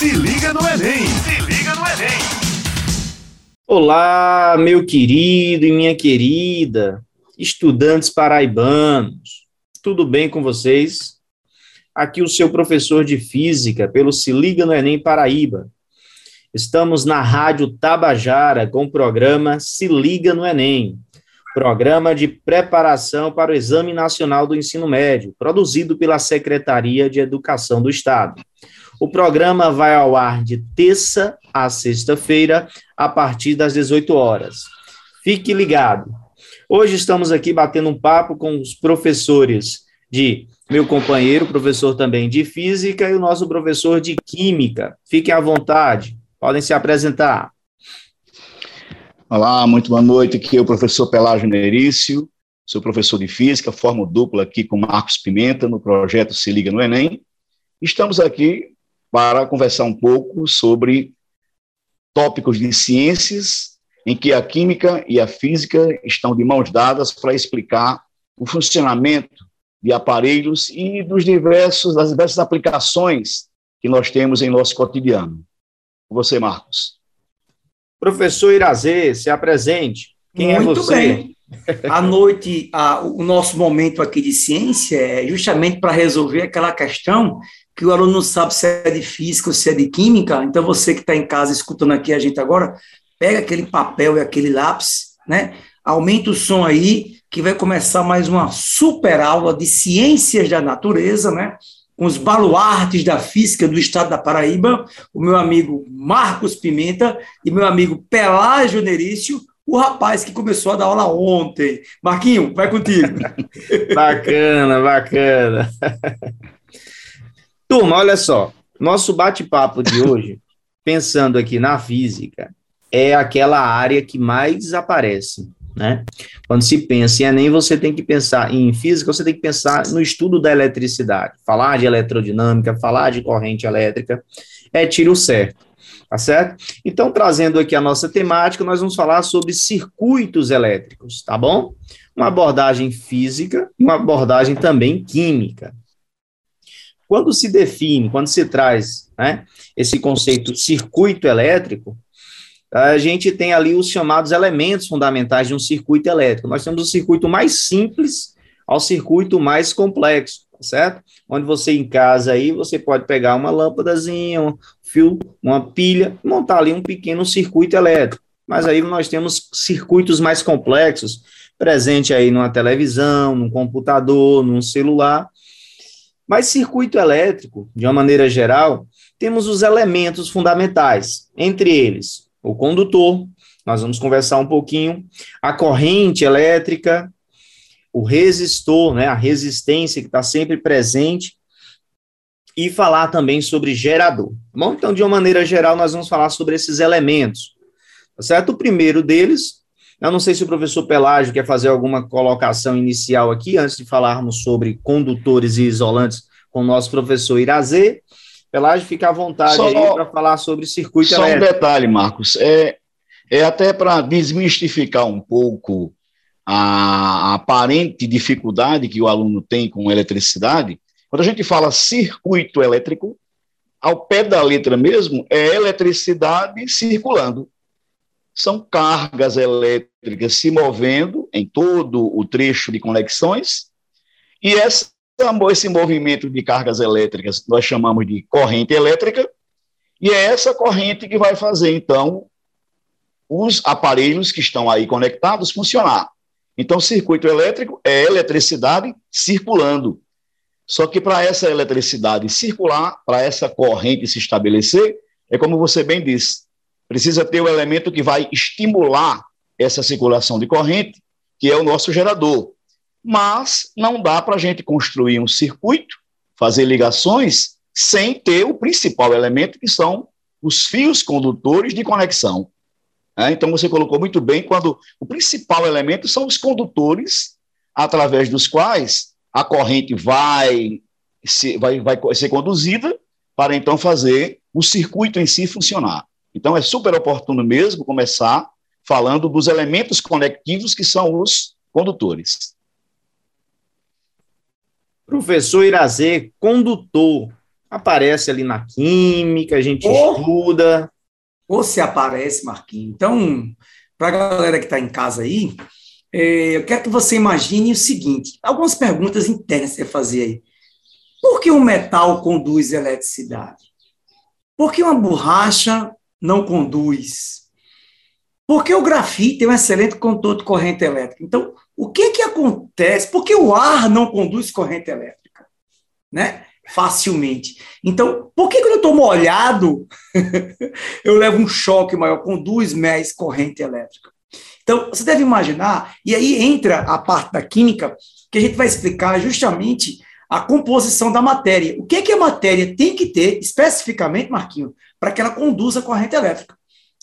Se liga no Enem! Se liga no Enem! Olá, meu querido e minha querida, estudantes paraibanos, tudo bem com vocês? Aqui o seu professor de física pelo Se Liga no Enem Paraíba. Estamos na Rádio Tabajara com o programa Se Liga no Enem, programa de preparação para o Exame Nacional do Ensino Médio, produzido pela Secretaria de Educação do Estado. O programa vai ao ar de terça a sexta-feira, a partir das 18 horas. Fique ligado. Hoje estamos aqui batendo um papo com os professores de meu companheiro, professor também de física, e o nosso professor de química. Fiquem à vontade, podem se apresentar. Olá, muito boa noite. Aqui é o professor Pelágio Nerício, sou professor de física, formo dupla aqui com Marcos Pimenta no projeto Se Liga no Enem. Estamos aqui para conversar um pouco sobre tópicos de ciências em que a química e a física estão de mãos dadas para explicar o funcionamento de aparelhos e dos diversos das diversas aplicações que nós temos em nosso cotidiano. Você, Marcos. Professor Irazê, se apresente. Quem Muito é você? bem. À noite, a, o nosso momento aqui de ciência é justamente para resolver aquela questão que o aluno não sabe se é de física ou se é de química. Então, você que está em casa escutando aqui a gente agora, pega aquele papel e aquele lápis, né? Aumenta o som aí, que vai começar mais uma super aula de ciências da natureza, né? Com os baluartes da física do estado da Paraíba, o meu amigo Marcos Pimenta e meu amigo Pelágio Nerício, o rapaz que começou a dar aula ontem. Marquinho, vai contigo. bacana, bacana. Turma, olha só, nosso bate-papo de hoje, pensando aqui na física, é aquela área que mais aparece, né? Quando se pensa em Enem, você tem que pensar em física, você tem que pensar no estudo da eletricidade, falar de eletrodinâmica, falar de corrente elétrica, é tiro certo, tá certo? Então, trazendo aqui a nossa temática, nós vamos falar sobre circuitos elétricos, tá bom? Uma abordagem física, uma abordagem também química, quando se define, quando se traz né, esse conceito circuito elétrico, a gente tem ali os chamados elementos fundamentais de um circuito elétrico. Nós temos o circuito mais simples ao circuito mais complexo, tá certo? Onde você em casa aí, você pode pegar uma lâmpadazinha, um fio, uma pilha, montar ali um pequeno circuito elétrico. Mas aí nós temos circuitos mais complexos, presente aí numa televisão, num computador, num celular, mas circuito elétrico, de uma maneira geral, temos os elementos fundamentais, entre eles o condutor, nós vamos conversar um pouquinho, a corrente elétrica, o resistor, né, a resistência que está sempre presente, e falar também sobre gerador. Tá bom? Então, de uma maneira geral, nós vamos falar sobre esses elementos. Tá certo? O primeiro deles eu não sei se o professor Pelágio quer fazer alguma colocação inicial aqui, antes de falarmos sobre condutores e isolantes com o nosso professor Irazê. Pelágio, fica à vontade só, aí para falar sobre circuito só elétrico. Só um detalhe, Marcos. É, é até para desmistificar um pouco a, a aparente dificuldade que o aluno tem com eletricidade. Quando a gente fala circuito elétrico, ao pé da letra mesmo, é eletricidade circulando são cargas elétricas se movendo em todo o trecho de conexões, e essa, esse movimento de cargas elétricas nós chamamos de corrente elétrica, e é essa corrente que vai fazer, então, os aparelhos que estão aí conectados funcionar. Então, circuito elétrico é eletricidade circulando. Só que para essa eletricidade circular, para essa corrente se estabelecer, é como você bem disse, precisa ter o elemento que vai estimular essa circulação de corrente, que é o nosso gerador. Mas não dá para a gente construir um circuito, fazer ligações, sem ter o principal elemento, que são os fios condutores de conexão. É, então, você colocou muito bem quando o principal elemento são os condutores, através dos quais a corrente vai, se, vai, vai ser conduzida para então fazer o circuito em si funcionar. Então, é super oportuno mesmo começar falando dos elementos conectivos que são os condutores. Professor Irazê, condutor. aparece ali na química, a gente oh, estuda. Ou se aparece, Marquinhos. Então, para a galera que está em casa aí, é, eu quero que você imagine o seguinte: algumas perguntas internas que você fazer aí. Por que o metal conduz eletricidade? Por que uma borracha não conduz? Por que o grafite tem um excelente condutor de corrente elétrica? Então, o que que acontece? Por que o ar não conduz corrente elétrica? Né? Facilmente. Então, por que quando eu estou molhado, eu levo um choque maior, conduz mais corrente elétrica? Então, você deve imaginar, e aí entra a parte da química, que a gente vai explicar justamente a composição da matéria. O que, é que a matéria tem que ter, especificamente, Marquinho, para que ela conduza a corrente elétrica?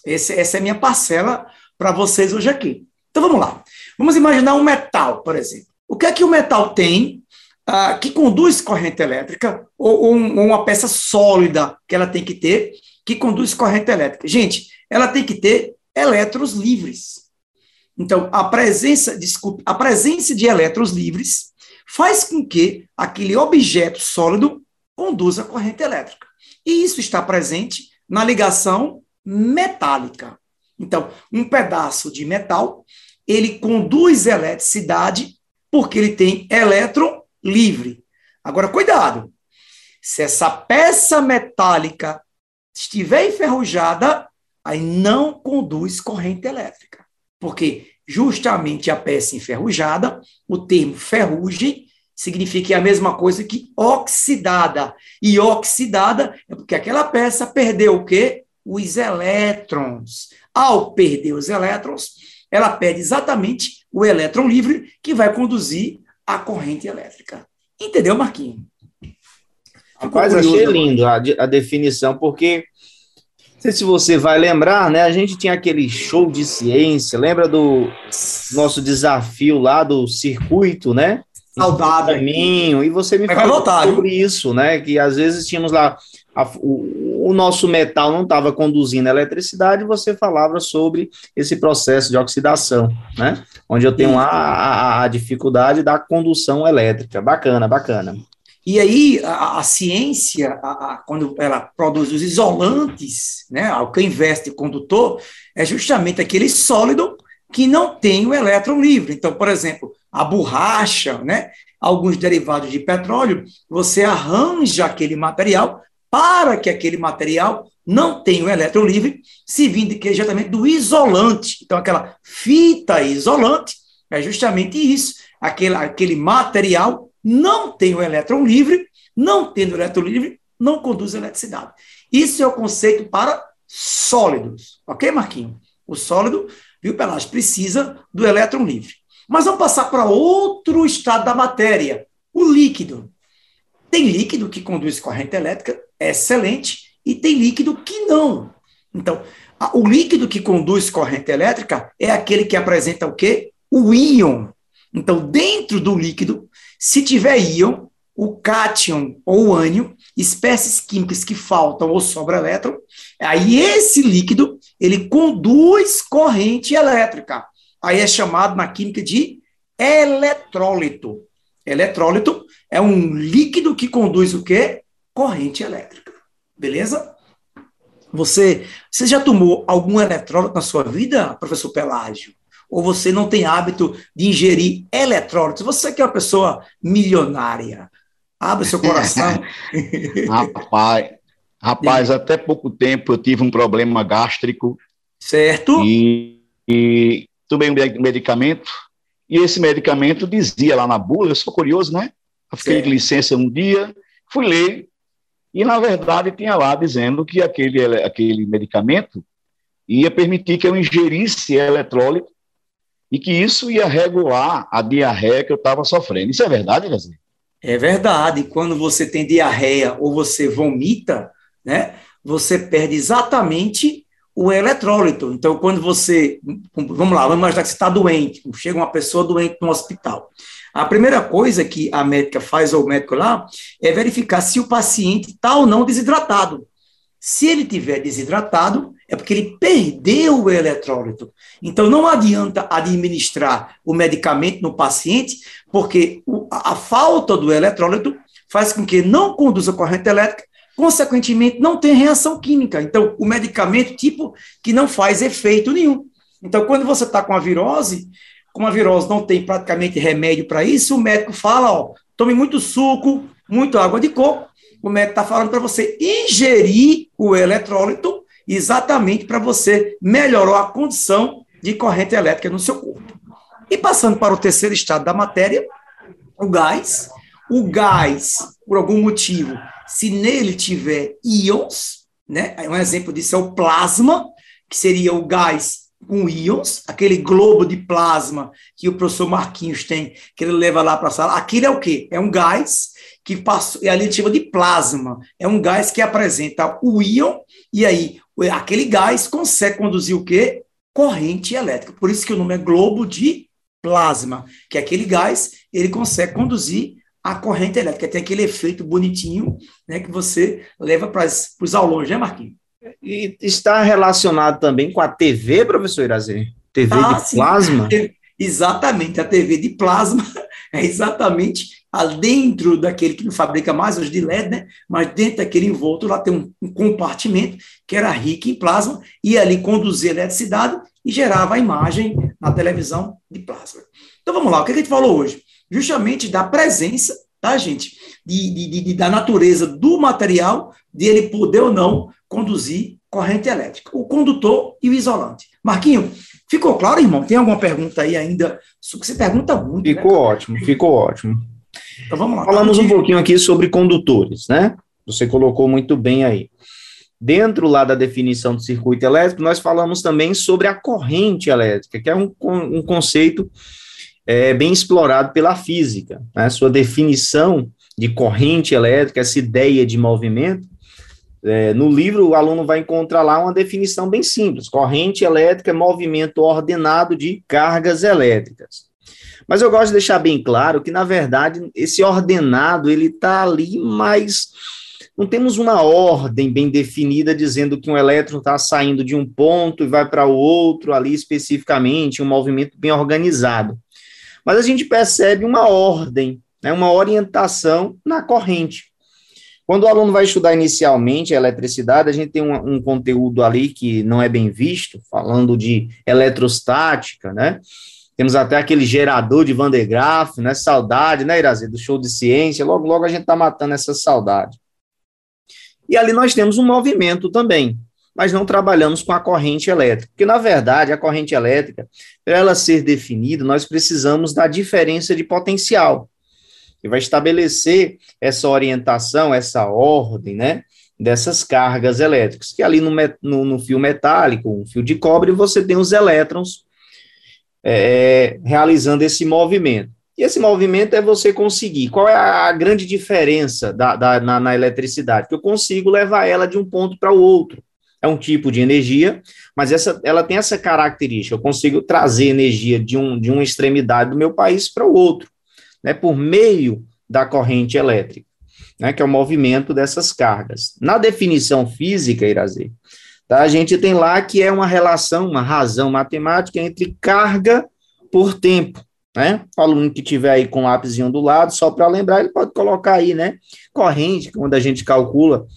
Esse, essa é a minha parcela para vocês hoje aqui. Então vamos lá. Vamos imaginar um metal, por exemplo. O que é que o metal tem uh, que conduz corrente elétrica, ou, ou, um, ou uma peça sólida que ela tem que ter que conduz corrente elétrica? Gente, ela tem que ter elétrons livres. Então, a presença, desculpe, a presença de elétrons livres faz com que aquele objeto sólido conduza corrente elétrica. E isso está presente na ligação metálica. Então, um pedaço de metal, ele conduz eletricidade porque ele tem elétron livre. Agora, cuidado. Se essa peça metálica estiver enferrujada, aí não conduz corrente elétrica. Porque justamente a peça enferrujada, o termo ferrugem significa a mesma coisa que oxidada. E oxidada é porque aquela peça perdeu o quê? Os elétrons. Ao perder os elétrons, ela perde exatamente o elétron livre que vai conduzir a corrente elétrica. Entendeu, Marquinhos? Rapaz, achei lindo a, a definição, porque não sei se você vai lembrar, né? A gente tinha aquele show de ciência, lembra do nosso desafio lá do circuito, né? Saudável. Caminho, e você me Mas falou sobre isso, né? Que às vezes tínhamos lá a, o, o, nosso metal não estava conduzindo a eletricidade, você falava sobre esse processo de oxidação, né? Onde eu tenho a, a, a dificuldade da condução elétrica. Bacana, bacana. E aí, a, a ciência, a, a, quando ela produz os isolantes, né, o que investe condutor, é justamente aquele sólido que não tem o elétron livre. Então, por exemplo, a borracha, né, alguns derivados de petróleo, você arranja aquele material para que aquele material não tenha o elétron livre, se vindo que exatamente do isolante. Então, aquela fita isolante é justamente isso, aquele, aquele material não tem o elétron livre, não tendo o elétron livre, não conduz eletricidade. Isso é o conceito para sólidos. Ok, Marquinho? O sólido, viu, Pelágio, precisa do elétron livre. Mas vamos passar para outro estado da matéria, o líquido. Tem líquido que conduz corrente elétrica, é excelente, e tem líquido que não. Então, o líquido que conduz corrente elétrica é aquele que apresenta o quê? O íon. Então, dentro do líquido, se tiver íon, o cátion ou o ânion, espécies químicas que faltam ou sobra elétron, aí esse líquido, ele conduz corrente elétrica. Aí é chamado na química de eletrólito. Eletrólito é um líquido que conduz o quê? Corrente elétrica. Beleza? Você, você já tomou algum eletrólito na sua vida, professor Pelágio? Ou você não tem hábito de ingerir eletrólitos. Você que é uma pessoa milionária, abre seu coração. rapaz, rapaz, até pouco tempo eu tive um problema gástrico. Certo. E, e tomei um medicamento, e esse medicamento dizia lá na bula, eu sou curioso, né? Eu fiquei certo. de licença um dia, fui ler, e na verdade tinha lá dizendo que aquele, aquele medicamento ia permitir que eu ingerisse eletrólito e que isso ia regular a diarreia que eu estava sofrendo. Isso é verdade, Wesley? É verdade. Quando você tem diarreia ou você vomita, né, você perde exatamente o eletrólito. Então, quando você. Vamos lá, vamos imaginar que você está doente, chega uma pessoa doente no hospital. A primeira coisa que a médica faz, ou o médico lá, é verificar se o paciente está ou não desidratado. Se ele tiver desidratado, é porque ele perdeu o eletrólito. Então, não adianta administrar o medicamento no paciente, porque a falta do eletrólito faz com que não conduza corrente elétrica, consequentemente, não tem reação química. Então, o medicamento, tipo, que não faz efeito nenhum. Então, quando você está com a virose, como a virose não tem praticamente remédio para isso, o médico fala, ó, tome muito suco, muita água de coco. O médico está falando para você ingerir o eletrólito exatamente para você melhorar a condição de corrente elétrica no seu corpo. E passando para o terceiro estado da matéria, o gás. O gás, por algum motivo, se nele tiver íons, né? Um exemplo disso é o plasma, que seria o gás com íons, aquele globo de plasma que o professor Marquinhos tem, que ele leva lá para a sala. Aquilo é o quê? É um gás que passou, e ali chama de plasma. É um gás que apresenta o íon, e aí aquele gás consegue conduzir o quê? Corrente elétrica. Por isso que o nome é globo de plasma, que é aquele gás, ele consegue conduzir a corrente elétrica. Tem aquele efeito bonitinho né, que você leva para os aulões, né, Marquinhos? E está relacionado também com a TV, professor Irazer? TV ah, de sim. plasma? Exatamente, a TV de plasma é exatamente dentro daquele que não fabrica mais, hoje de LED, né? Mas dentro daquele envolto lá tem um, um compartimento que era rico em plasma e ali conduzia eletricidade e gerava a imagem na televisão de plasma. Então vamos lá, o que a gente falou hoje? Justamente da presença, tá, gente? De, de, de, da natureza do material, de ele poder ou não conduzir corrente elétrica. O condutor e o isolante. Marquinho, ficou claro, irmão? Tem alguma pergunta aí ainda? Você pergunta muito. Né, ficou né? ótimo, ficou ótimo. Então vamos lá. Falamos um pouquinho aqui sobre condutores, né? Você colocou muito bem aí. Dentro lá da definição do circuito elétrico, nós falamos também sobre a corrente elétrica, que é um, um conceito é, bem explorado pela física. Né? Sua definição de corrente elétrica, essa ideia de movimento, é, no livro o aluno vai encontrar lá uma definição bem simples: corrente elétrica é movimento ordenado de cargas elétricas. Mas eu gosto de deixar bem claro que, na verdade, esse ordenado ele está ali, mas não temos uma ordem bem definida dizendo que um elétron está saindo de um ponto e vai para o outro ali especificamente, um movimento bem organizado. Mas a gente percebe uma ordem, né, uma orientação na corrente. Quando o aluno vai estudar inicialmente a eletricidade, a gente tem um, um conteúdo ali que não é bem visto, falando de eletrostática, né? Temos até aquele gerador de Van de Graaff, né? Saudade, né, Irazi, do show de ciência. Logo, logo a gente está matando essa saudade. E ali nós temos um movimento também, mas não trabalhamos com a corrente elétrica. Porque, na verdade, a corrente elétrica, para ela ser definida, nós precisamos da diferença de potencial, que vai estabelecer essa orientação, essa ordem, né? Dessas cargas elétricas, que ali no, no, no fio metálico, um fio de cobre, você tem os elétrons é, realizando esse movimento. E esse movimento é você conseguir. Qual é a grande diferença da, da na, na, eletricidade? Que eu consigo levar ela de um ponto para o outro. É um tipo de energia, mas essa, ela tem essa característica. Eu consigo trazer energia de, um, de uma extremidade do meu país para o outro, né, por meio da corrente elétrica, né, que é o movimento dessas cargas. Na definição física, Irazê, tá, a gente tem lá que é uma relação, uma razão matemática entre carga por tempo né? O aluno que tiver aí com o lápisinho do lado, só para lembrar, ele pode colocar aí, né? Corrente, quando a gente calcula,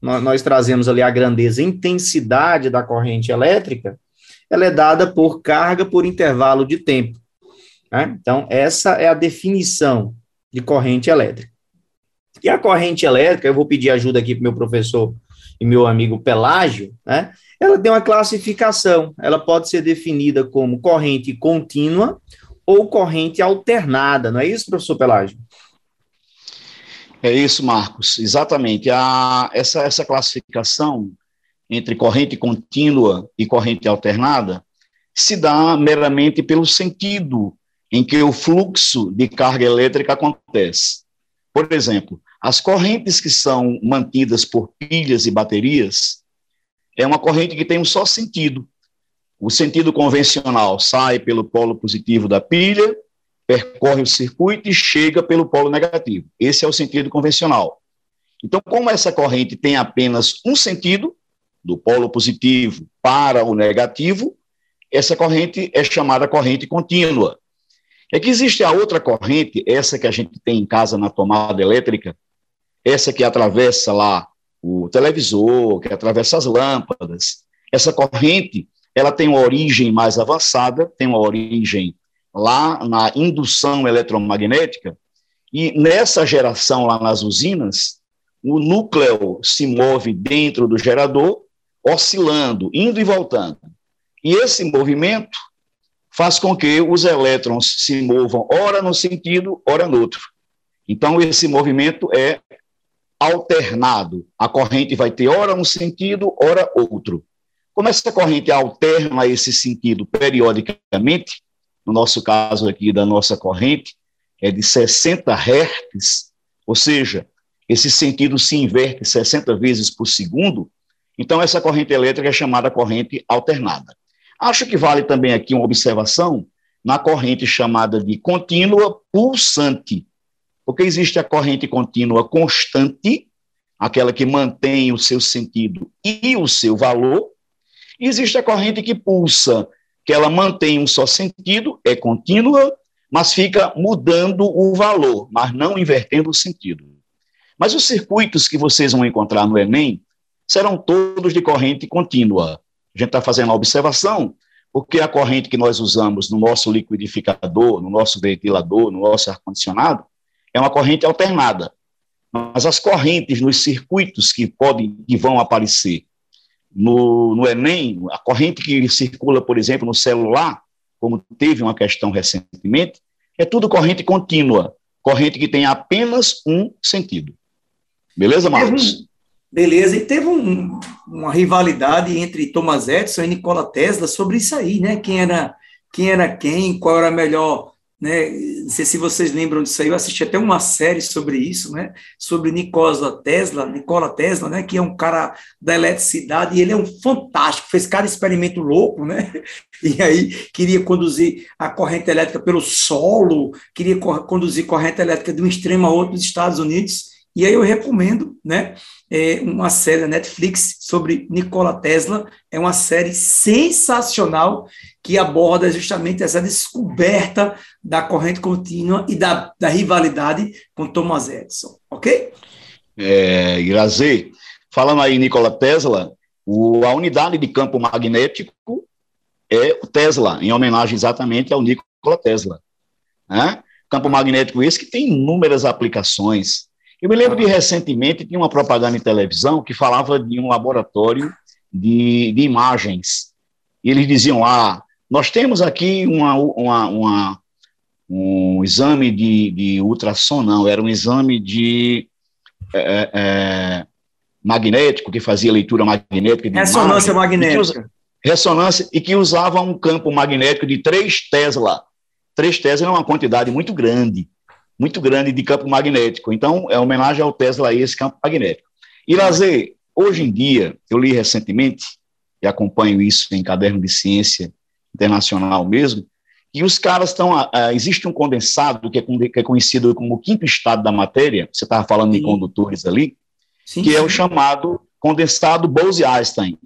nós, nós trazemos ali a grandeza, a intensidade da corrente elétrica, ela é dada por carga por intervalo de tempo. Né? Então, essa é a definição de corrente elétrica. E a corrente elétrica, eu vou pedir ajuda aqui para meu professor e meu amigo Pelágio, né? Ela tem uma classificação, ela pode ser definida como corrente contínua ou corrente alternada, não é isso, professor Pelágio? É isso, Marcos, exatamente. A, essa, essa classificação entre corrente contínua e corrente alternada se dá meramente pelo sentido em que o fluxo de carga elétrica acontece. Por exemplo, as correntes que são mantidas por pilhas e baterias é uma corrente que tem um só sentido, o sentido convencional sai pelo polo positivo da pilha, percorre o circuito e chega pelo polo negativo. Esse é o sentido convencional. Então, como essa corrente tem apenas um sentido, do polo positivo para o negativo, essa corrente é chamada corrente contínua. É que existe a outra corrente, essa que a gente tem em casa na tomada elétrica, essa que atravessa lá o televisor, que atravessa as lâmpadas. Essa corrente, ela tem uma origem mais avançada, tem uma origem lá na indução eletromagnética, e nessa geração lá nas usinas, o núcleo se move dentro do gerador, oscilando, indo e voltando. E esse movimento faz com que os elétrons se movam ora num sentido, ora no outro. Então, esse movimento é alternado. A corrente vai ter ora um sentido, ora outro. Como essa corrente alterna esse sentido periodicamente, no nosso caso aqui da nossa corrente, é de 60 Hz, ou seja, esse sentido se inverte 60 vezes por segundo, então essa corrente elétrica é chamada corrente alternada. Acho que vale também aqui uma observação na corrente chamada de contínua pulsante, porque existe a corrente contínua constante, aquela que mantém o seu sentido e o seu valor, e existe a corrente que pulsa, que ela mantém um só sentido, é contínua, mas fica mudando o valor, mas não invertendo o sentido. Mas os circuitos que vocês vão encontrar no Enem serão todos de corrente contínua. A gente está fazendo a observação, porque a corrente que nós usamos no nosso liquidificador, no nosso ventilador, no nosso ar-condicionado, é uma corrente alternada. Mas as correntes nos circuitos que podem e vão aparecer no, no Enem, a corrente que circula, por exemplo, no celular, como teve uma questão recentemente, é tudo corrente contínua, corrente que tem apenas um sentido. Beleza, Marcos? Beleza, e teve um, uma rivalidade entre Thomas Edison e Nikola Tesla sobre isso aí, né? Quem era quem, era quem qual era melhor né? Não sei se vocês lembram disso aí, eu assisti até uma série sobre isso, né? Sobre Nikola Tesla, Nikola Tesla, né? Que é um cara da eletricidade e ele é um fantástico, fez cada experimento louco, né? E aí queria conduzir a corrente elétrica pelo solo, queria conduzir corrente elétrica de um extremo a outro dos Estados Unidos. E aí eu recomendo, né? É uma série da Netflix sobre Nikola Tesla, é uma série sensacional que aborda justamente essa descoberta da corrente contínua e da, da rivalidade com Thomas Edison, ok? É, falando aí Nikola Tesla, o, a unidade de campo magnético é o Tesla, em homenagem exatamente ao Nikola Tesla. Né? Campo magnético esse que tem inúmeras aplicações. Eu me lembro de recentemente, tinha uma propaganda em televisão que falava de um laboratório de, de imagens. E eles diziam, ah, nós temos aqui uma, uma, uma um exame de, de, ultrassom, não, era um exame de é, é, magnético, que fazia leitura magnética. De ressonância imagem, magnética. Usa, ressonância, e que usava um campo magnético de 3 Tesla. 3 Tesla é uma quantidade muito grande, muito grande de campo magnético. Então, é homenagem ao Tesla a esse campo magnético. E, Lazer, hoje em dia, eu li recentemente, e acompanho isso em caderno de ciência internacional mesmo, e os caras estão. Uh, existe um condensado que é, que é, conhecido como o quinto estado da matéria, você estava falando sim. de condutores ali, sim, que sim. é o chamado condensado Bose-Einstein.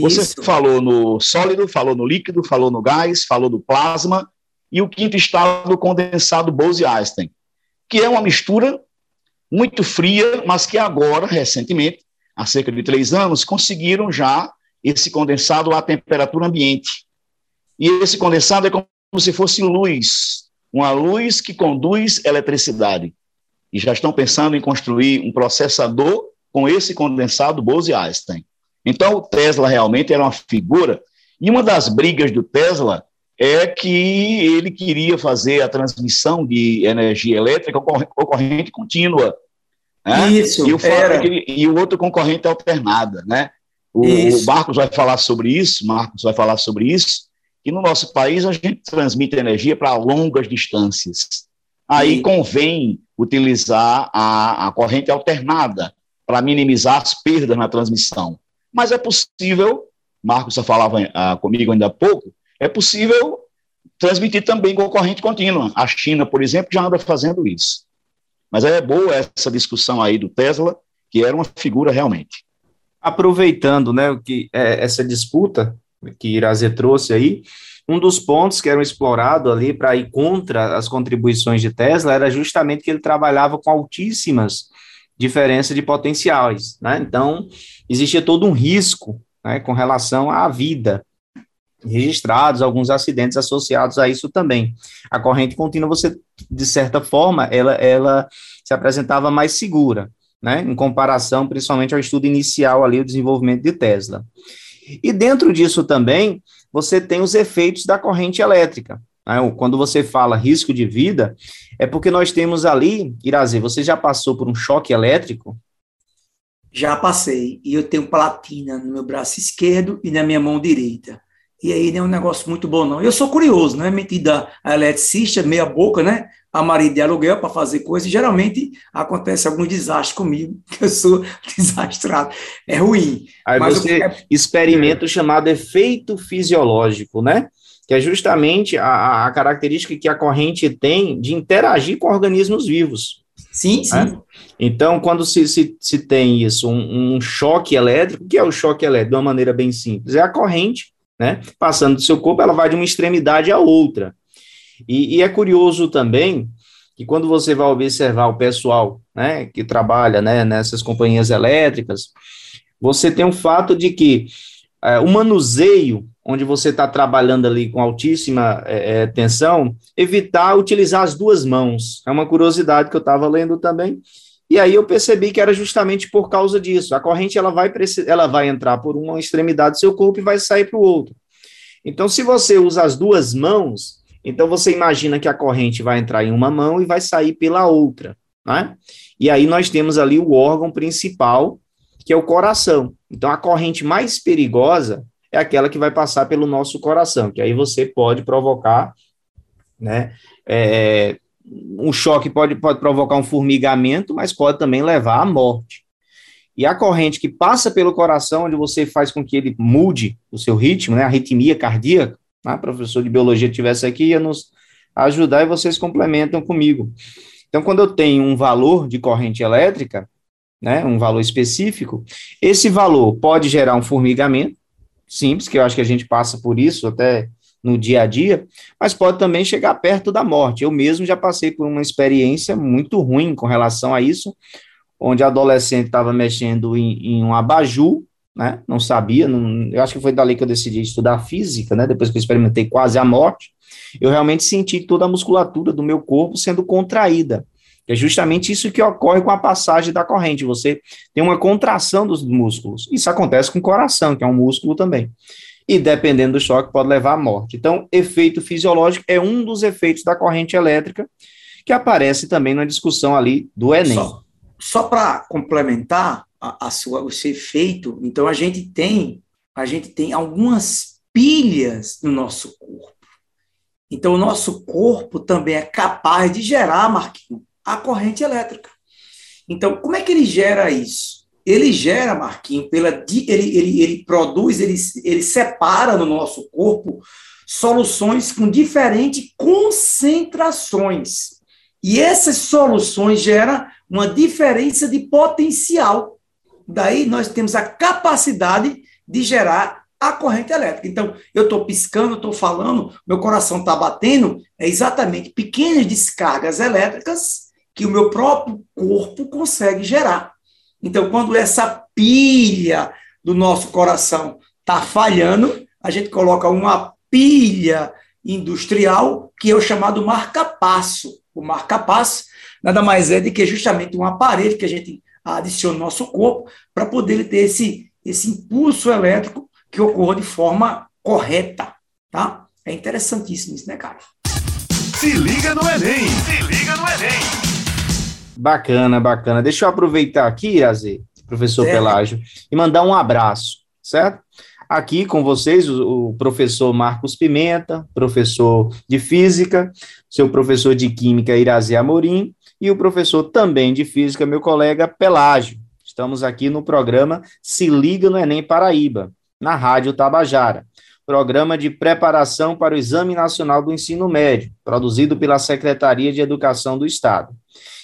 Você falou no sólido, falou no líquido, falou no gás, falou do plasma, e o quinto estado do condensado Bose-Einstein, que é uma mistura muito fria, mas que agora, recentemente, há cerca de três anos, conseguiram já esse condensado à temperatura ambiente. E esse condensado é como se fosse luz, uma luz que conduz eletricidade. E já estão pensando em construir um processador com esse condensado Bose-Einstein. Então, o Tesla realmente era uma figura. E uma das brigas do Tesla é que ele queria fazer a transmissão de energia elétrica com corrente contínua. Né? Isso, e o. É e o outro com corrente alternada. Né? O, o Marcos vai falar sobre isso, Marcos vai falar sobre isso, que no nosso país a gente transmite energia para longas distâncias. Aí convém utilizar a, a corrente alternada para minimizar as perdas na transmissão. Mas é possível, Marcos já falava uh, comigo ainda há pouco, é possível transmitir também com corrente contínua. A China, por exemplo, já anda fazendo isso. Mas é boa essa discussão aí do Tesla, que era uma figura realmente. Aproveitando, né, que é, essa disputa, que Irazê trouxe aí, um dos pontos que eram explorados ali para ir contra as contribuições de Tesla era justamente que ele trabalhava com altíssimas diferença de potenciais, né? Então, existia todo um risco né, com relação à vida, registrados alguns acidentes associados a isso também. A corrente contínua, você, de certa forma, ela, ela se apresentava mais segura, né, em comparação principalmente ao estudo inicial ali, o desenvolvimento de Tesla. E dentro disso também, você tem os efeitos da corrente elétrica. Né, quando você fala risco de vida, é porque nós temos ali, Irazi, você já passou por um choque elétrico? Já passei, e eu tenho platina no meu braço esquerdo e na minha mão direita. E aí não é um negócio muito bom, não. Eu sou curioso, né? Metida a eletricista, meia boca, né? A marido de aluguel para fazer coisa, e geralmente acontece algum desastre comigo, que eu sou desastrado. É ruim. Aí Mas você eu... experimenta o chamado efeito fisiológico, né? Que é justamente a, a característica que a corrente tem de interagir com organismos vivos. Sim, sim. Né? Então, quando se, se, se tem isso, um, um choque elétrico, o que é o choque elétrico? De uma maneira bem simples, é a corrente né? Passando do seu corpo, ela vai de uma extremidade à outra. E, e, é curioso também que quando você vai observar o pessoal, né, que trabalha, né, nessas companhias elétricas, você tem o fato de que é, o manuseio, onde você está trabalhando ali com altíssima é, é, tensão, evitar utilizar as duas mãos. É uma curiosidade que eu estava lendo também. E aí eu percebi que era justamente por causa disso. A corrente ela vai, ela vai entrar por uma extremidade do seu corpo e vai sair para o outro. Então, se você usa as duas mãos, então você imagina que a corrente vai entrar em uma mão e vai sair pela outra. Né? E aí nós temos ali o órgão principal, que é o coração. Então, a corrente mais perigosa é aquela que vai passar pelo nosso coração, que aí você pode provocar né, é, um choque pode, pode provocar um formigamento, mas pode também levar à morte. E a corrente que passa pelo coração, onde você faz com que ele mude o seu ritmo, né, a arritmia cardíaca, né, professor de biologia tivesse aqui, ia nos ajudar e vocês complementam comigo. Então, quando eu tenho um valor de corrente elétrica, né, um valor específico, esse valor pode gerar um formigamento, simples, que eu acho que a gente passa por isso até no dia a dia, mas pode também chegar perto da morte. Eu mesmo já passei por uma experiência muito ruim com relação a isso, onde adolescente estava mexendo em, em, um abajur, né? Não sabia, não, eu acho que foi dali que eu decidi estudar física, né? Depois que eu experimentei quase a morte, eu realmente senti toda a musculatura do meu corpo sendo contraída. É justamente isso que ocorre com a passagem da corrente. Você tem uma contração dos músculos. Isso acontece com o coração, que é um músculo também e, dependendo do choque, pode levar à morte. Então, efeito fisiológico é um dos efeitos da corrente elétrica que aparece também na discussão ali do Enem. Só, só para complementar a, a, sua, o seu efeito, então a gente tem a gente tem algumas pilhas no nosso corpo. Então, o nosso corpo também é capaz de gerar, Marquinhos, a corrente elétrica. Então, como é que ele gera isso? Ele gera, Marquinhos, pela, ele, ele, ele produz, ele, ele separa no nosso corpo soluções com diferentes concentrações. E essas soluções geram uma diferença de potencial. Daí nós temos a capacidade de gerar a corrente elétrica. Então, eu estou piscando, estou falando, meu coração está batendo, é exatamente pequenas descargas elétricas que o meu próprio corpo consegue gerar. Então, quando essa pilha do nosso coração está falhando, a gente coloca uma pilha industrial, que é o chamado marca-passo. O marca-passo nada mais é do que justamente um aparelho que a gente adiciona no nosso corpo para poder ter esse, esse impulso elétrico que ocorra de forma correta, tá? É interessantíssimo isso, né, cara? Se liga no Enem! Se liga no Enem! Bacana, bacana. Deixa eu aproveitar aqui, Iraze, professor Pelágio, e mandar um abraço, certo? Aqui com vocês, o, o, professor Marcos Pimenta, professor de Física, seu professor de Química, Iraze Amorim, e o professor também de Física, meu colega Pelágio. Estamos aqui no programa Se Liga no Enem Paraíba, na Rádio Tabajara. Programa de preparação para o Exame Nacional do Ensino Médio, produzido pela Secretaria de Educação do Estado.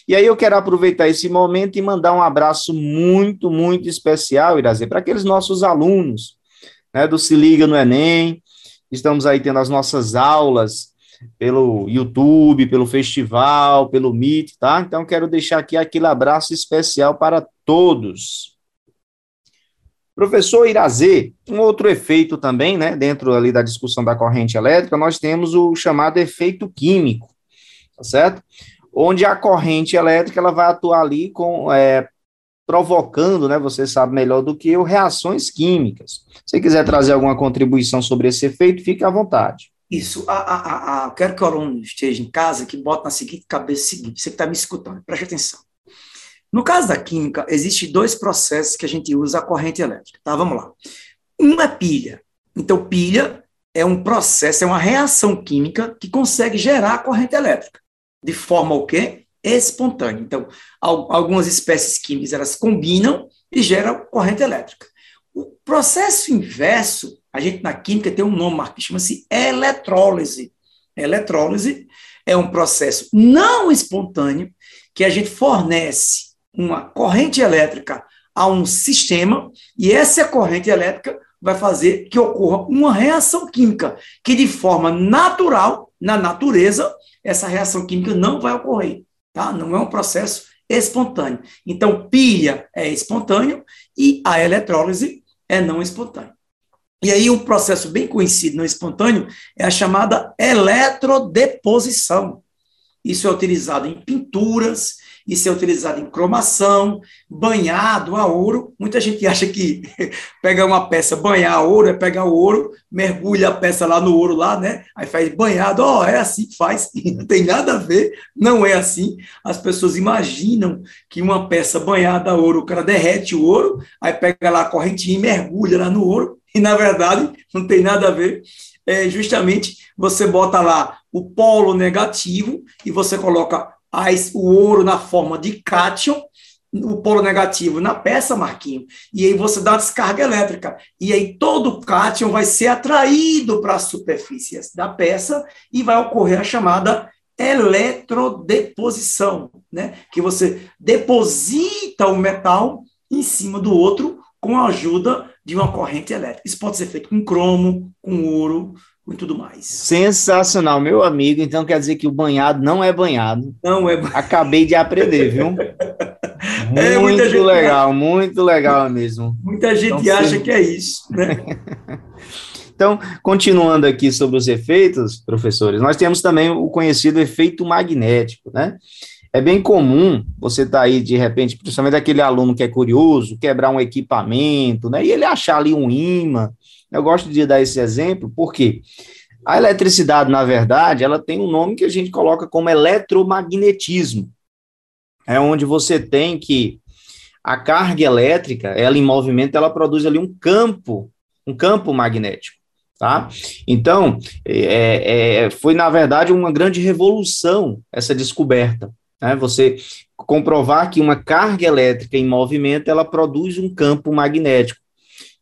E aí eu quero aproveitar esse momento e mandar um abraço muito, muito especial, Irazer, para aqueles nossos alunos né, do Se Liga no Enem. Estamos aí tendo as nossas aulas pelo YouTube, pelo festival, pelo Meet, tá? Então quero deixar aqui aquele abraço especial para todos. Professor Irazê, um outro efeito também, né, dentro ali da discussão da corrente elétrica, nós temos o chamado efeito químico, tá certo? Onde a corrente elétrica ela vai atuar ali com é, provocando, né, você sabe melhor do que eu, reações químicas. Se quiser trazer alguma contribuição sobre esse efeito, fique à vontade. Isso, a, a, a, quero que o aluno esteja em casa, que bota na seguinte cabeça seguinte, você que está me escutando, preste atenção. No caso da química, existem dois processos que a gente usa a corrente elétrica, tá? Vamos lá. Uma é pilha. Então, pilha é um processo, é uma reação química que consegue gerar a corrente elétrica. De forma o quê? Espontânea. Então, algumas espécies químicas, elas combinam e geram corrente elétrica. O processo inverso, a gente na química tem um nome que chama-se eletrólise. Eletrólise é um processo não espontâneo que a gente fornece uma corrente elétrica a um sistema, e essa corrente elétrica vai fazer que ocorra uma reação química, que de forma natural, na natureza, essa reação química não vai ocorrer, tá? Não é um processo espontâneo. Então, pilha é espontâneo e a eletrólise é não espontânea. E aí, um processo bem conhecido não espontâneo é a chamada eletrodeposição. Isso é utilizado em pinturas, isso é utilizado em cromação, banhado a ouro. Muita gente acha que pegar uma peça, banhar a ouro, é pegar o ouro, mergulha a peça lá no ouro, lá, né? Aí faz banhado, ó, oh, é assim que faz, não tem nada a ver, não é assim. As pessoas imaginam que uma peça banhada a ouro, o cara derrete o ouro, aí pega lá a correntinha e mergulha lá no ouro, e na verdade não tem nada a ver. É justamente você bota lá o polo negativo e você coloca as, o ouro na forma de cátion, o polo negativo na peça, Marquinho, e aí você dá descarga elétrica. E aí todo o cátion vai ser atraído para as superfícies da peça e vai ocorrer a chamada eletrodeposição, né? Que você deposita o metal em cima do outro com a ajuda de uma corrente elétrica. Isso pode ser feito com cromo, com ouro, e tudo mais. Sensacional, meu amigo. Então quer dizer que o banhado não é banhado. Não é. Acabei de aprender, viu? É, muito legal, acha, muito legal mesmo. Muita gente então, acha que é isso, né? então, continuando aqui sobre os efeitos, professores, nós temos também o conhecido efeito magnético, né? É bem comum você estar tá aí, de repente, principalmente aquele aluno que é curioso, quebrar um equipamento, né? E ele achar ali um imã, eu gosto de dar esse exemplo porque a eletricidade, na verdade, ela tem um nome que a gente coloca como eletromagnetismo. É onde você tem que a carga elétrica, ela em movimento, ela produz ali um campo, um campo magnético. Tá? Então, é, é, foi na verdade uma grande revolução essa descoberta. Né? Você comprovar que uma carga elétrica em movimento ela produz um campo magnético.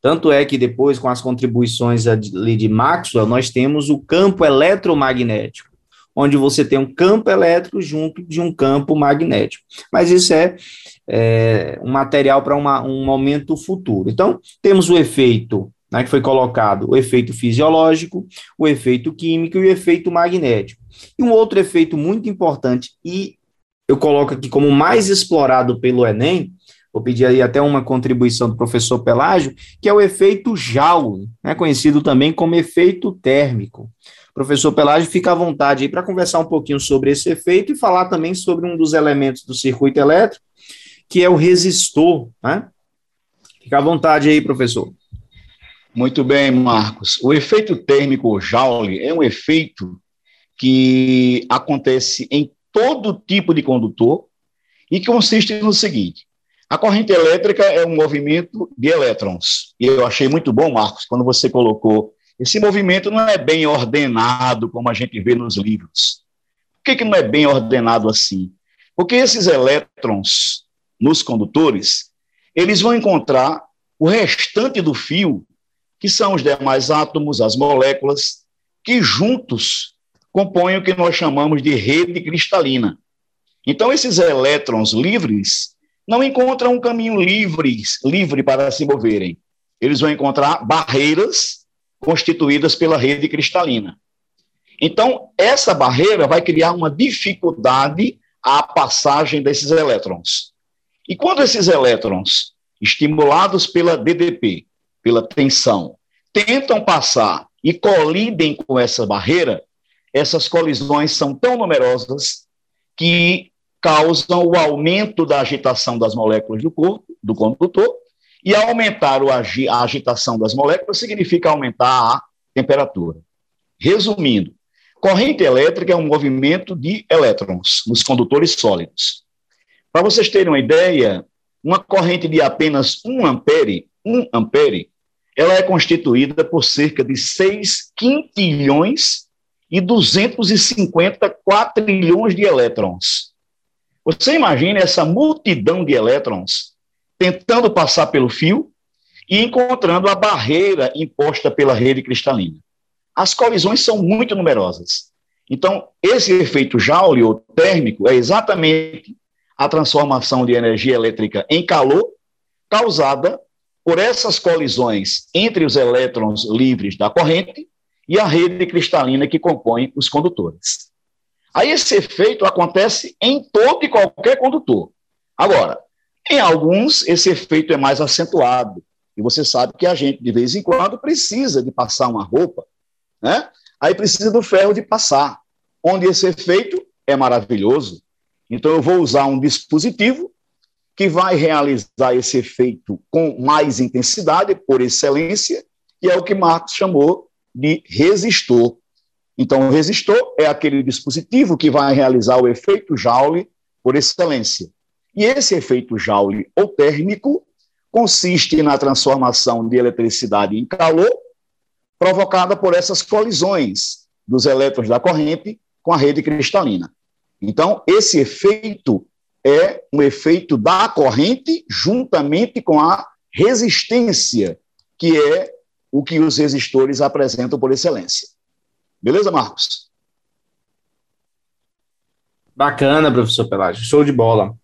Tanto é que depois, com as contribuições ali de Maxwell, nós temos o campo eletromagnético, onde você tem um campo elétrico junto de um campo magnético. Mas isso é, é um material para um momento futuro. Então, temos o efeito né, que foi colocado, o efeito fisiológico, o efeito químico e o efeito magnético. E um outro efeito muito importante, e eu coloco aqui como mais explorado pelo Enem, vou pedir aí até uma contribuição do professor Pelágio, que é o efeito Joule, né, conhecido também como efeito térmico. Professor Pelágio, fica à vontade aí para conversar um pouquinho sobre esse efeito e falar também sobre um dos elementos do circuito elétrico, que é o resistor, né? Fica à vontade aí, professor. Muito bem, Marcos. O efeito térmico Joule é um efeito que acontece em todo tipo de condutor e consiste no seguinte: a corrente elétrica é um movimento de elétrons. E eu achei muito bom, Marcos, quando você colocou. Esse movimento não é bem ordenado, como a gente vê nos livros. Por que, que não é bem ordenado assim? Porque esses elétrons nos condutores, eles vão encontrar o restante do fio, que são os demais átomos, as moléculas, que juntos compõem o que nós chamamos de rede cristalina. Então, esses elétrons livres, não encontram um caminho livre, livre para se moverem. Eles vão encontrar barreiras constituídas pela rede cristalina. Então, essa barreira vai criar uma dificuldade à passagem desses elétrons. E quando esses elétrons, estimulados pela DDP, pela tensão, tentam passar e colidem com essa barreira, essas colisões são tão numerosas que causam o aumento da agitação das moléculas do corpo, do condutor, e aumentar a agitação das moléculas significa aumentar a temperatura. Resumindo, corrente elétrica é um movimento de elétrons nos condutores sólidos. Para vocês terem uma ideia, uma corrente de apenas 1 ampere, 1 ampere, ela é constituída por cerca de 6 quintilhões e 250 quatrilhões de elétrons. Você imagina essa multidão de elétrons tentando passar pelo fio e encontrando a barreira imposta pela rede cristalina. As colisões são muito numerosas. Então, esse efeito Joule ou térmico é exatamente a transformação de energia elétrica em calor causada por essas colisões entre os elétrons livres da corrente e a rede cristalina que compõe os condutores. Aí esse efeito acontece em todo e qualquer condutor. Agora, em alguns, esse efeito é mais acentuado. E você sabe que a gente, de vez em quando, precisa de passar uma roupa, né? Aí precisa do ferro de passar, onde esse efeito é maravilhoso. Então, eu vou usar um dispositivo que vai realizar esse efeito com mais intensidade, por excelência, e é o que Marx chamou de resistor. Então, o resistor é aquele dispositivo que vai realizar o efeito Joule por excelência. E esse efeito Joule ou térmico consiste na transformação de eletricidade em calor provocada por essas colisões dos elétrons da corrente com a rede cristalina. Então, esse efeito é um efeito da corrente juntamente com a resistência, que é o que os resistores apresentam por excelência. Beleza, Marcos? Bacana, professor Pelágio, show de bola.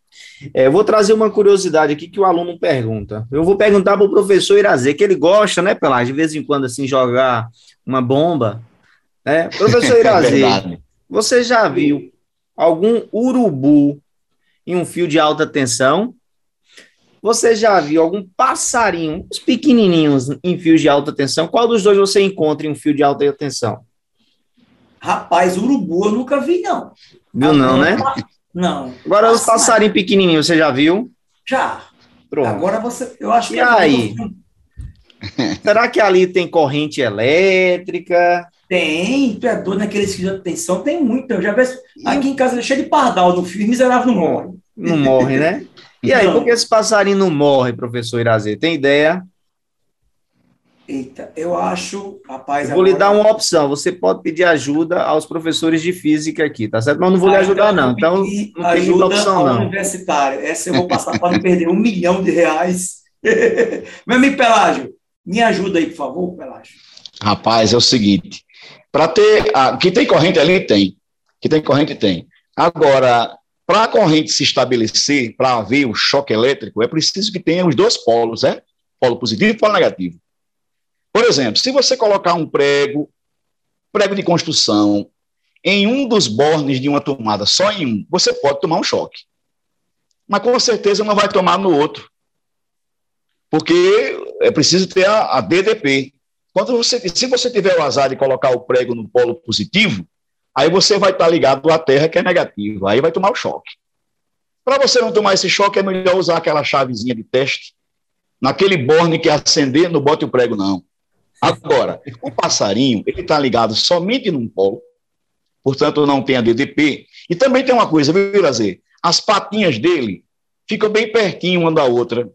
É, eu vou trazer uma curiosidade aqui que o aluno pergunta. Eu vou perguntar para o professor Irazê, que ele gosta, né, Pelágio, de vez em quando, assim, jogar uma bomba. Né? Professor Irazê, é você já viu algum urubu em um fio de alta tensão. Você já viu algum passarinho, os pequenininhos em fios de alta tensão? Qual dos dois você encontra em um fio de alta tensão? Rapaz, urubu eu nunca vi, não. Viu não, né? Não. Agora os passarinhos pequenininhos, você já viu? Já. Pronto. Agora você, eu acho que... E aí? Será que ali tem corrente elétrica? Tem, tu é doido naqueles fios de tensão, tem muito. Eu já vi aqui em casa cheio de pardal no fio, miserável não morre. Não morre, né? E aí, não. por que esse passarinho não morre, professor Irazê? Tem ideia? Eita, eu acho, rapaz. Eu vou agora... lhe dar uma opção. Você pode pedir ajuda aos professores de física aqui, tá certo? Mas não vou lhe ajudar, não. Então, não tem muita opção, não. universitário. Essa eu vou passar para não perder um milhão de reais. Meu amigo Pelágio, me ajuda aí, por favor, Pelágio. Rapaz, é o seguinte: para ter. Ah, que tem corrente ali, tem. Que tem corrente, tem. Agora, para a corrente se estabelecer, para haver o choque elétrico, é preciso que tenha os dois polos, né? Polo positivo e polo negativo. Por exemplo, se você colocar um prego, prego de construção, em um dos bornes de uma tomada, só em um, você pode tomar um choque. Mas com certeza não vai tomar no outro. Porque é preciso ter a, a DDP, quando você, se você tiver o azar de colocar o prego no polo positivo, aí você vai estar ligado à Terra que é negativo, aí vai tomar o choque. Para você não tomar esse choque, é melhor usar aquela chavezinha de teste. Naquele borne que acender, não bote o prego, não. Agora, o passarinho, ele está ligado somente num polo, portanto, não tem a DDP. E também tem uma coisa, viu, Irazer? As patinhas dele ficam bem pertinho uma da outra.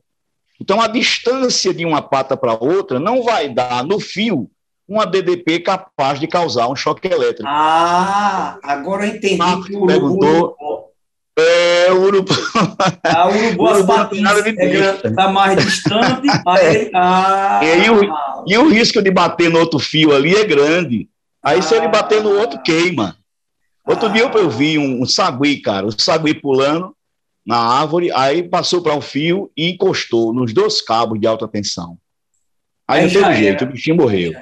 Então, a distância de uma pata para outra não vai dar no fio uma DDP capaz de causar um choque elétrico. Ah, agora eu entendi Marcos. Perguntou, é, o urubu... Ah, o urubu, as patinhas está é, mais distante. Aí, ah, e, o, e o risco de bater no outro fio ali é grande. Aí, ah, se ele bater no outro, queima. Outro ah, dia eu vi um, um sagui, cara, o sagui pulando, na árvore, aí passou para o um fio e encostou nos dois cabos de alta tensão. Aí, aí não teve jeito, o bichinho morreu.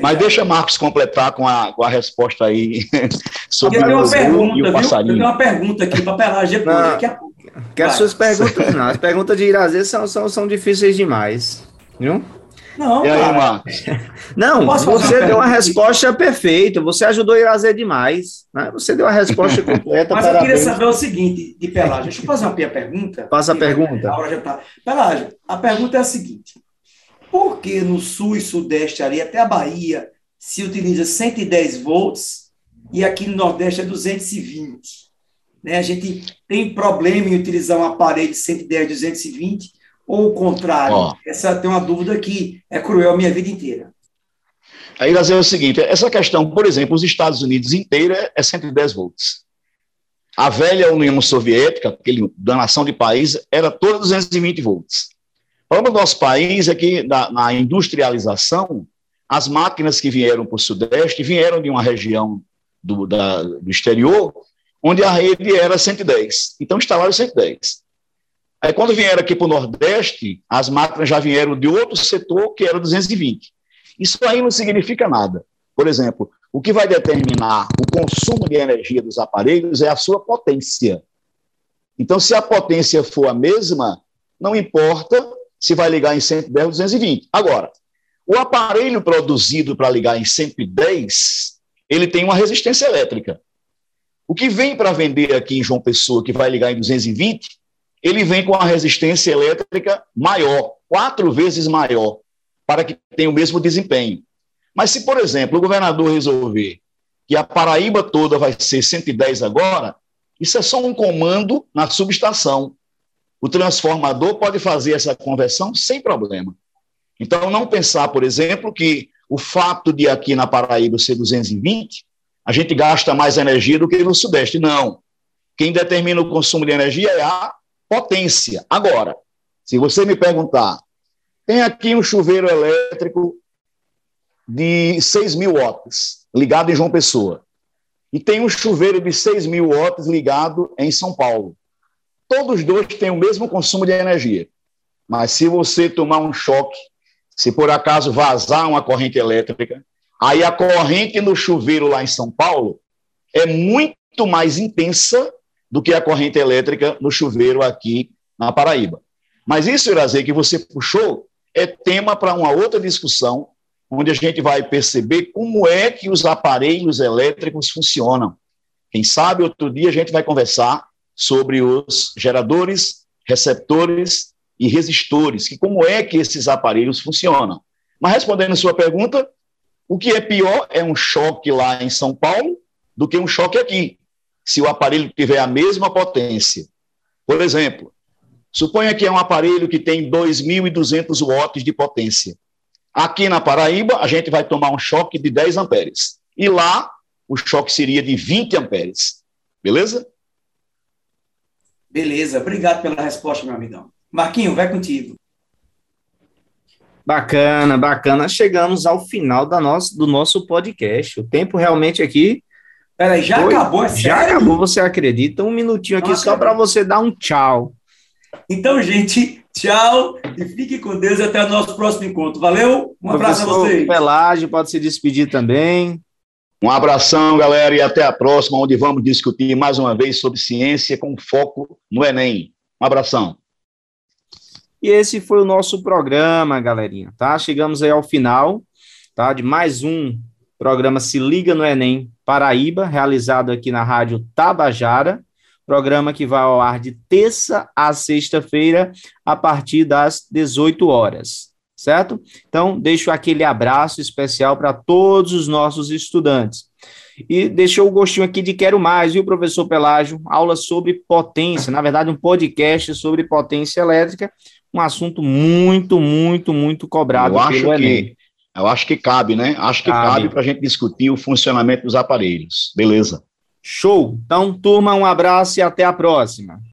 Mas deixa Marcos completar com a, com a resposta aí sobre eu tenho uma o pergunta, e o viu? passarinho. Eu tenho uma pergunta aqui para Pelagem daqui a pouco. Que as suas perguntas, não. As perguntas de Irazê são, são, são difíceis demais. Viu? Não, E aí, cara. Marcos? Não, você deu uma resposta perfeita. Você ajudou Irazê demais. Né? Você deu a resposta completa. Mas eu queria saber o seguinte, de Pelagem. Deixa eu fazer uma pergunta. Faça a pergunta. A hora já tá. Pelagem, a pergunta é a seguinte: por que no sul e sudeste ali, até a Bahia, se utiliza 110 volts e aqui no Nordeste é 220? Né? A gente tem problema em utilizar um aparelho de 110, 220 ou o contrário? Ó. Essa tem uma dúvida que é cruel a minha vida inteira. Aí, Brasil, é o seguinte: essa questão, por exemplo, os Estados Unidos inteira é 110 volts. A velha União Soviética, aquele, da nação de país, era toda 220 volts. Problema do nosso país é que, na, na industrialização, as máquinas que vieram para o Sudeste vieram de uma região do, da- do exterior, onde a rede era 110. Então, instalaram 110. Aí, quando vieram aqui para o Nordeste, as máquinas já vieram de outro setor, que era 220. Isso aí não significa nada. Por exemplo, o que vai determinar o consumo de energia dos aparelhos é a sua potência. Então, se a potência for a mesma, não importa se vai ligar em 110 ou 220. Agora, o aparelho produzido para ligar em 110, ele tem uma resistência elétrica. O que vem para vender aqui em João Pessoa, que vai ligar em 220, ele vem com uma resistência elétrica maior, quatro vezes maior, para que tenha o mesmo desempenho. Mas se, por exemplo, o governador resolver que a Paraíba toda vai ser 110 agora, isso é só um comando na subestação. O transformador pode fazer essa conversão sem problema. Então, não pensar, por exemplo, que o fato de aqui na Paraíba ser 220, a gente gasta mais energia do que no Sudeste. Não. Quem determina o consumo de energia é a potência. Agora, se você me perguntar, tem aqui um chuveiro elétrico de 6 mil watts ligado em João Pessoa. E tem um chuveiro de 6 mil watts ligado em São Paulo. Todos dois têm o mesmo consumo de energia. Mas se você tomar um choque, se por acaso vazar uma corrente elétrica, aí a corrente no chuveiro lá em São Paulo é muito mais intensa do que a corrente elétrica no chuveiro aqui na Paraíba. Mas isso, Irazê, que você puxou, é tema para uma outra discussão, onde a gente vai perceber como é que os aparelhos elétricos funcionam. Quem sabe outro dia a gente vai conversar sobre os geradores, receptores e resistores, que como é que esses aparelhos funcionam. Mas respondendo a sua pergunta, o que é pior é um choque lá em São Paulo do que um choque aqui, se o aparelho tiver a mesma potência. Por exemplo, suponha que é um aparelho que tem 2.200 watts de potência. Aqui na Paraíba, a gente vai tomar um choque de 10 amperes. E lá, o choque seria de 20 amperes. Beleza? Beleza, obrigado pela resposta, meu amigão. Marquinho, vai contigo. Bacana, bacana. Chegamos ao final da nosso, do nosso podcast. O tempo realmente aqui Peraí, já Foi? acabou, é já sério? acabou, você acredita? Um minutinho aqui Não só para você dar um tchau. Então, gente, tchau e fique com Deus até o nosso próximo encontro. Valeu, um abraço a vocês. Pelágio pode se despedir também. Um abração, galera, e até a próxima, onde vamos discutir mais uma vez sobre ciência com foco no Enem. Um abração. E esse foi o nosso programa, galerinha, tá? Chegamos aí ao final, tá? De mais um programa Se Liga no Enem Paraíba, realizado aqui na Rádio Tabajara, programa que vai ao ar de terça a sexta-feira, a partir das 18 horas, certo? Então, deixo aquele abraço especial para todos os nossos estudantes. E deixou o gostinho aqui de quero mais, viu, professor Pelágio? Aula sobre potência, na verdade, um podcast sobre potência elétrica, um assunto muito, muito, muito cobrado Eu acho pelo Enem. que, eu acho que cabe, né? Acho que Cabe. cabe para a gente discutir o funcionamento dos aparelhos. Beleza. Show! Então, turma, um abraço e até a próxima.